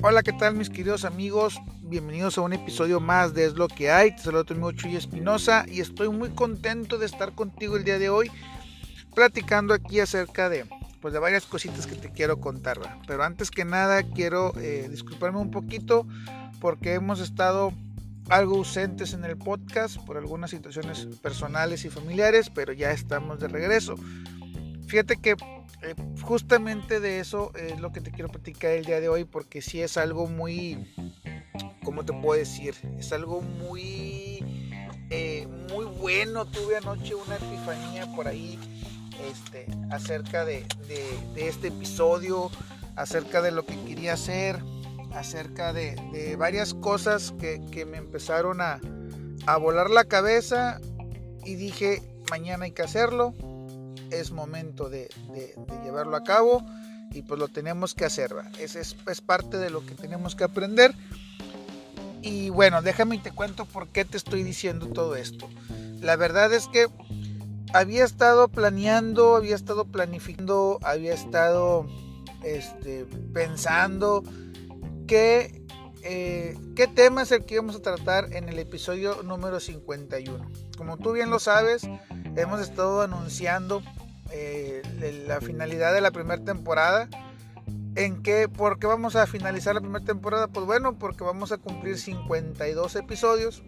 Hola, ¿qué tal mis queridos amigos? Bienvenidos a un episodio más de Es lo que hay. Te saludo tu amigo Chuy Espinosa y estoy muy contento de estar contigo el día de hoy platicando aquí acerca de, pues, de varias cositas que te quiero contar. Pero antes que nada quiero eh, disculparme un poquito porque hemos estado algo ausentes en el podcast por algunas situaciones personales y familiares, pero ya estamos de regreso. Fíjate que eh, justamente de eso es lo que te quiero platicar el día de hoy porque sí es algo muy, ¿cómo te puedo decir? Es algo muy, eh, muy bueno. Tuve anoche una epifanía por ahí este, acerca de, este episodio, acerca de lo que quería hacer, acerca de, varias cosas que, me empezaron a, a volar la cabeza y dije, mañana hay que hacerlo es momento de, llevarlo a cabo y pues lo tenemos que hacer. Es, es, parte de lo que tenemos que aprender. Y bueno, déjame y te cuento por qué te estoy diciendo todo esto. La verdad es que había estado planeando, había estado planificando, había estado este, pensando que, eh, qué tema es el que íbamos a tratar en el episodio número 51. Como tú bien lo sabes, hemos estado anunciando eh, la finalidad de la primera temporada. ¿En qué? ¿Por qué vamos a finalizar la primera temporada? Pues bueno, porque vamos a cumplir 52 episodios,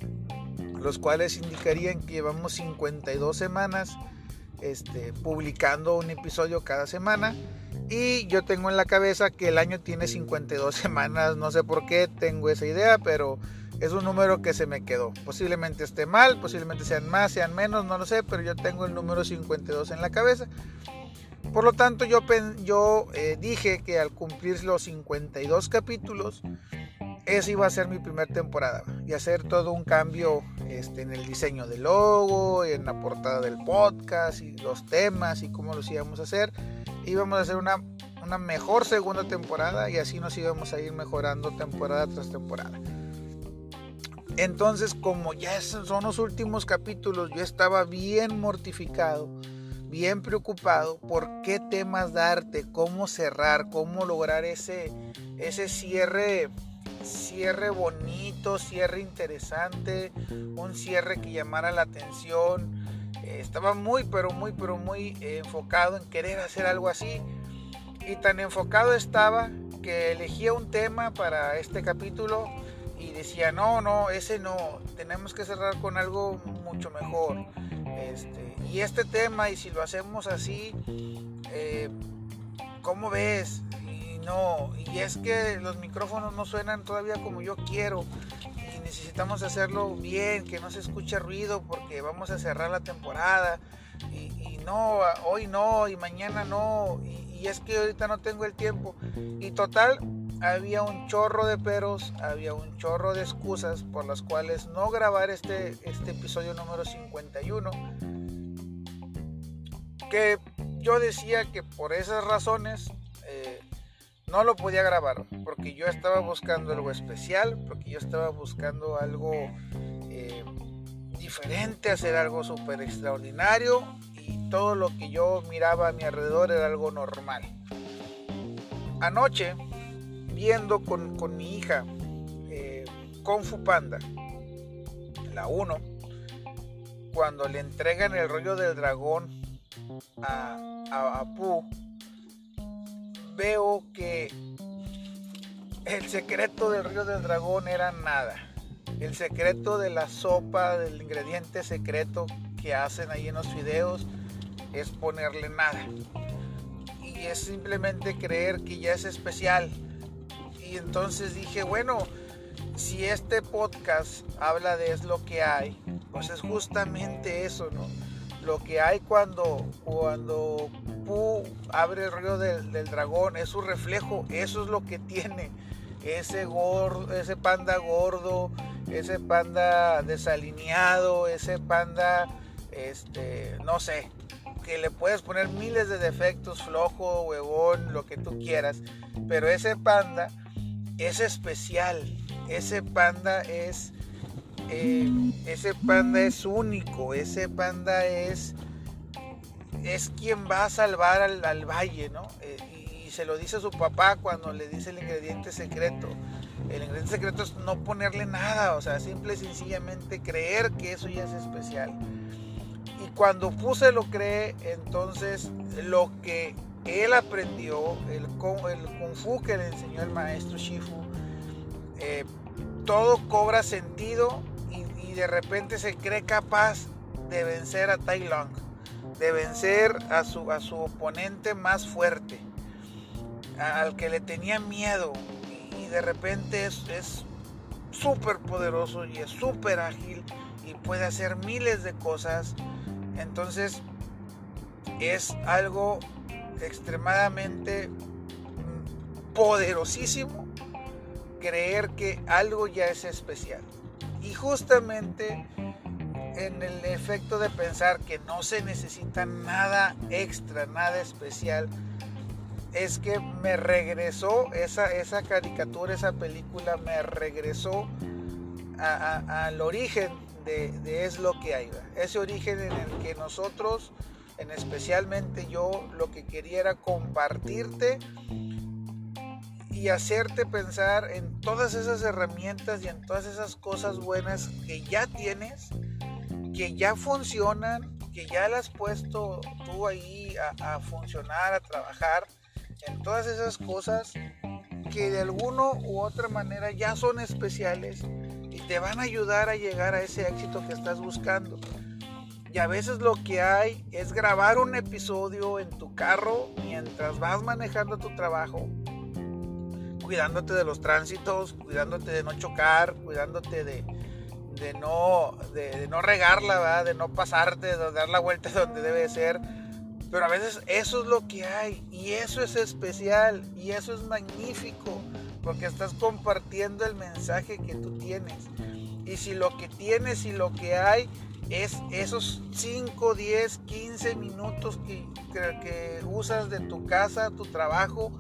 los cuales indicarían que llevamos 52 semanas este, publicando un episodio cada semana. Y yo tengo en la cabeza que el año tiene 52 semanas, no sé por qué tengo esa idea, pero es un número que se me quedó. Posiblemente esté mal, posiblemente sean más, sean menos, no lo sé, pero yo tengo el número 52 en la cabeza. Por lo tanto, yo, eh, dije que al cumplir los 52 capítulos, esa iba a ser mi primera temporada y hacer todo un cambio este, en el diseño del logo, en la portada del podcast y los temas y cómo los íbamos a hacer. Íbamos a hacer una, una mejor segunda temporada y así nos íbamos a ir mejorando temporada tras temporada. Entonces, como ya son los últimos capítulos, yo estaba bien mortificado, bien preocupado por qué temas darte, cómo cerrar, cómo lograr ese, ese cierre, cierre bonito, cierre interesante, un cierre que llamara la atención. Eh, estaba muy, pero muy, pero muy enfocado en querer hacer algo así. Y tan enfocado estaba que elegía un tema para este capítulo y decía, no, no, ese no, tenemos que cerrar con algo mucho mejor. Este, y este tema, y si lo hacemos así, eh, ¿cómo ves? Y no, y es que los micrófonos no suenan todavía como yo quiero. Y necesitamos hacerlo bien, que no se escuche ruido porque vamos a cerrar la temporada. Y, no, hoy no, y mañana no. Y, y es que ahorita no tengo el tiempo. Y total, había un chorro de peros, había un chorro de excusas por las cuales no grabar este, este episodio número 51. Que yo decía que por esas razones eh, no lo podía grabar, porque yo estaba buscando algo especial, porque yo estaba buscando algo eh, diferente, hacer algo súper extraordinario y todo lo que yo miraba a mi alrededor era algo normal. Anoche, viendo con, mi hija eh, Kung Fu Panda, la 1, cuando le entregan el rollo del dragón a, a, veo que el secreto del rollo del dragón era nada. El secreto de la sopa, del ingrediente secreto que hacen ahí en los videos es ponerle nada. Y es simplemente creer que ya es especial y entonces dije, bueno, si este podcast habla de es lo que hay, pues es justamente eso, ¿no? Lo que hay cuando, cuando Pu abre el río del, dragón, es su reflejo, eso es lo que tiene ese, gordo, ese panda gordo, ese panda desalineado, ese panda, este, no sé, que le puedes poner miles de defectos, flojo, huevón, lo que tú quieras, pero ese panda es especial. Ese panda es. Eh, ese panda es único. Ese panda es. Es quien va a salvar al, valle, ¿no? Eh, y, se lo dice a su papá cuando le dice el ingrediente secreto. El ingrediente secreto es no ponerle nada, o sea, simple y sencillamente creer que eso ya es especial. Y cuando puse lo cree, entonces lo que él aprendió, el, el kung fu que le enseñó el maestro Shifu, eh, todo cobra sentido y, de repente se cree capaz de vencer a Tai Long, de vencer a su, a su oponente más fuerte, al que le tenía miedo y, de repente es súper poderoso y es súper ágil y puede hacer miles de cosas. Entonces es algo extremadamente mm, poderosísimo creer que algo ya es especial. Y justamente en el efecto de pensar que no se necesita nada extra, nada especial, es que me regresó esa, esa caricatura, esa película, me regresó al origen de, de, es lo que hay. Ese origen en el que nosotros en especialmente yo lo que quería era compartirte y hacerte pensar en todas esas herramientas y en todas esas cosas buenas que ya tienes, que ya funcionan, que ya las has puesto tú ahí a, a funcionar, a trabajar, en todas esas cosas que de alguna u otra manera ya son especiales y te van a ayudar a llegar a ese éxito que estás buscando. Y a veces lo que hay es grabar un episodio en tu carro mientras vas manejando tu trabajo, cuidándote de los tránsitos, cuidándote de no chocar, cuidándote de, de no, de, no regarla, de no pasarte, de dar la vuelta donde debe ser. Pero a veces eso es lo que hay y eso es especial y eso es magnífico porque estás compartiendo el mensaje que tú tienes. Y si lo que tienes y lo que hay es esos 5, 10, 15 minutos que, que, usas de tu casa, tu trabajo,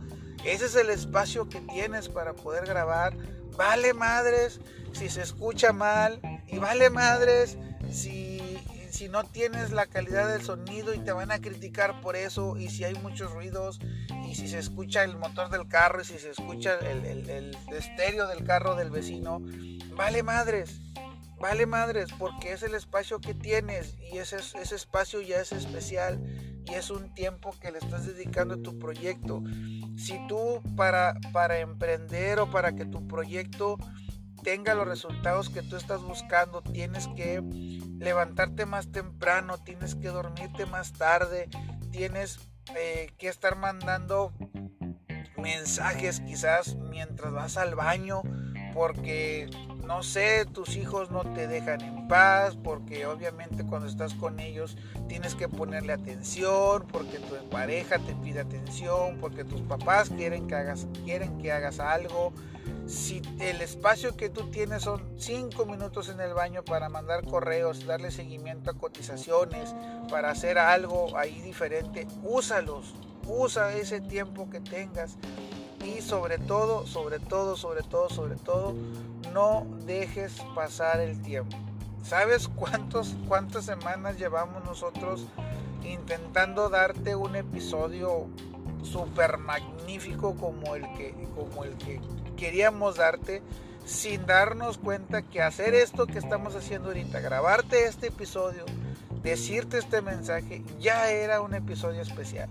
ese es el espacio que tienes para poder grabar. Vale madres si se escucha mal y vale madres si, si no tienes la calidad del sonido y te van a criticar por eso y si hay muchos ruidos y si se escucha el motor del carro y si se escucha el, el, el estéreo del carro del vecino. Vale madres vale madres porque es el espacio que tienes y ese, ese espacio ya es especial y es un tiempo que le estás dedicando a tu proyecto. Si tú para, para emprender o para que tu proyecto tenga los resultados que tú estás buscando, tienes que levantarte más temprano, tienes que dormirte más tarde, tienes eh, que estar mandando mensajes quizás mientras vas al baño porque no sé, tus hijos no te dejan en paz, porque obviamente cuando estás con ellos tienes que ponerle atención, porque tu pareja te pide atención, porque tus papás quieren que hagas, quieren que hagas algo. Si el espacio que tú tienes son 5 minutos en el baño para mandar correos, darle seguimiento a cotizaciones, para hacer algo ahí diferente, úsalos, usa ese tiempo que tengas y sobre todo, sobre todo, sobre todo, sobre todo, no dejes pasar el tiempo. ¿Sabes cuántos, cuántas semanas llevamos nosotros intentando darte un episodio súper magnífico como el, que, como el que queríamos darte? sin darnos cuenta que hacer esto que estamos haciendo ahorita, grabarte este episodio, decirte este mensaje, ya era un episodio especial.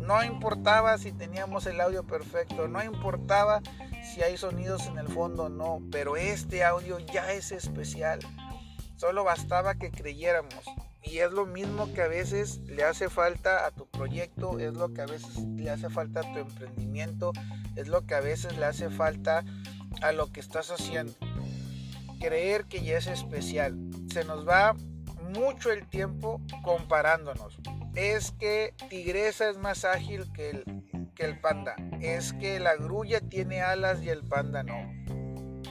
No importaba si teníamos el audio perfecto, no importaba si hay sonidos en el fondo o no, pero este audio ya es especial. Solo bastaba que creyéramos. Y es lo mismo que a veces le hace falta a tu proyecto, es lo que a veces le hace falta a tu emprendimiento, es lo que a veces le hace falta a lo que estás haciendo. Creer que ya es especial. Se nos va mucho el tiempo comparándonos es que Tigresa es más ágil que el, que el panda. Es que la grulla tiene alas y el panda no.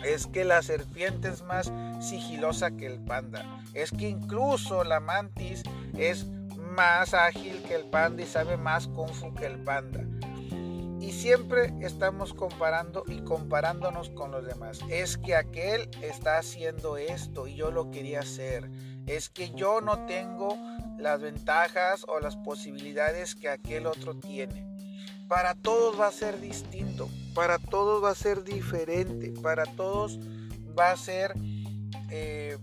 Es que la serpiente es más sigilosa que el panda. Es que incluso la mantis es más ágil que el panda y sabe más kung fu que el panda. Y siempre estamos comparando y comparándonos con los demás. Es que aquel está haciendo esto y yo lo quería hacer. Es que yo no tengo las ventajas o las posibilidades que aquel otro tiene. para todos va a ser distinto, para todos va a ser diferente, para todos va a ser eh,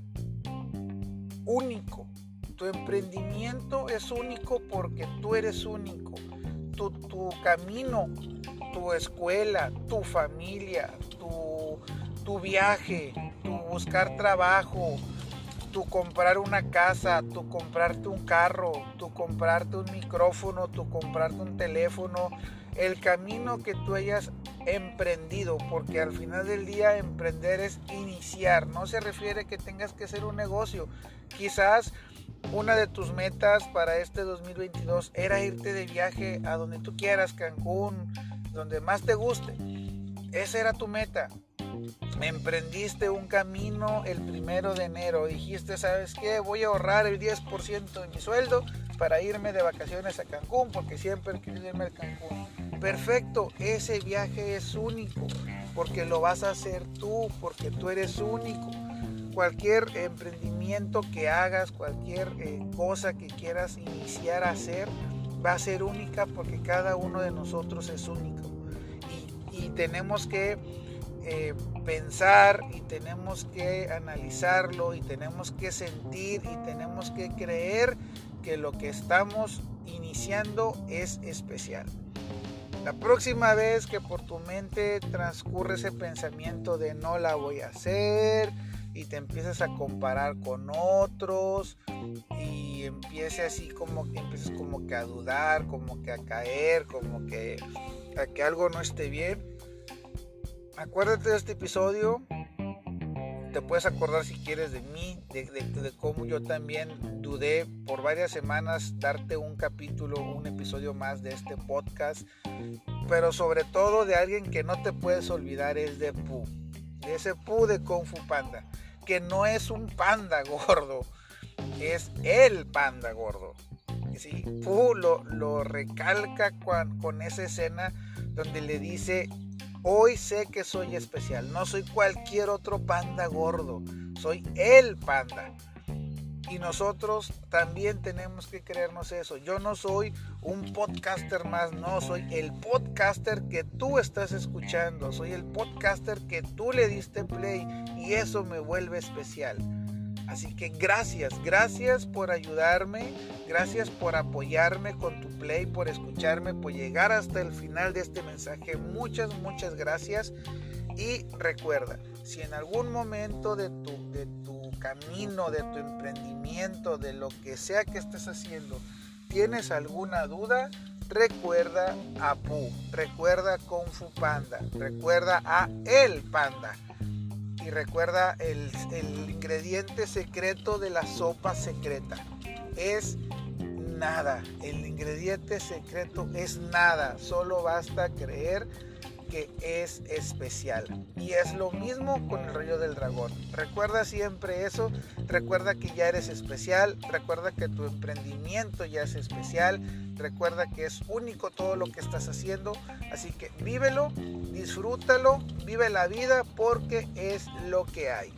único. Tu emprendimiento es único porque tú eres único. Tu, tu camino, tu escuela, tu familia, tu, tu viaje, tu buscar trabajo, tu comprar una casa, tu comprarte un carro, tu comprarte un micrófono, tu comprarte un teléfono, el camino que tú hayas emprendido, porque al final del día emprender es iniciar, no se refiere que tengas que hacer un negocio. Quizás una de tus metas para este 2022 era irte de viaje a donde tú quieras, Cancún, donde más te guste. Esa era tu meta. Emprendiste un camino el primero de enero. Dijiste, ¿sabes qué? Voy a ahorrar el 10% de mi sueldo para irme de vacaciones a Cancún, porque siempre he querido irme a Cancún. Perfecto, ese viaje es único, porque lo vas a hacer tú, porque tú eres único. Cualquier emprendimiento que hagas, cualquier eh, cosa que quieras iniciar a hacer, va a ser única porque cada uno de nosotros es único. Y, tenemos que eh, pensar y tenemos que analizarlo y tenemos que sentir y tenemos que creer que lo que estamos iniciando es especial. La próxima vez que por tu mente transcurre ese pensamiento de no la voy a hacer y te empiezas a comparar con otros y empiece así como que como que a dudar, como que a caer, como que a que algo no esté bien. Acuérdate de este episodio, te puedes acordar si quieres de mí, de, cómo yo también dudé por varias semanas darte un capítulo, un episodio más de este podcast, pero sobre todo de alguien que no te puedes olvidar es de Pu, de ese Pu de Kung Fu Panda, que no es un panda gordo, es el panda gordo. ¿sí? Pu lo, lo recalca con, con esa escena donde le dice Hoy sé que soy especial, no soy cualquier otro panda gordo, soy el panda. Y nosotros también tenemos que creernos eso. Yo no soy un podcaster más, no, soy el podcaster que tú estás escuchando, soy el podcaster que tú le diste play y eso me vuelve especial. Así que gracias, gracias por ayudarme, gracias por apoyarme con tu play, por escucharme, por llegar hasta el final de este mensaje. Muchas, muchas gracias. Y recuerda, si en algún momento de tu, de tu camino, de tu emprendimiento, de lo que sea que estés haciendo, tienes alguna duda, recuerda a Pu, recuerda a Kung Fu Panda, recuerda a El Panda y recuerda el, ingrediente secreto de la sopa secreta. Es nada. El ingrediente secreto es nada. Solo basta creer es especial. Y es lo mismo con el rollo del dragón. Recuerda siempre eso. Recuerda que ya eres especial. Recuerda que tu emprendimiento ya es especial. Recuerda que es único todo lo que estás haciendo. Así que vívelo, disfrútalo, vive la vida porque es lo que hay.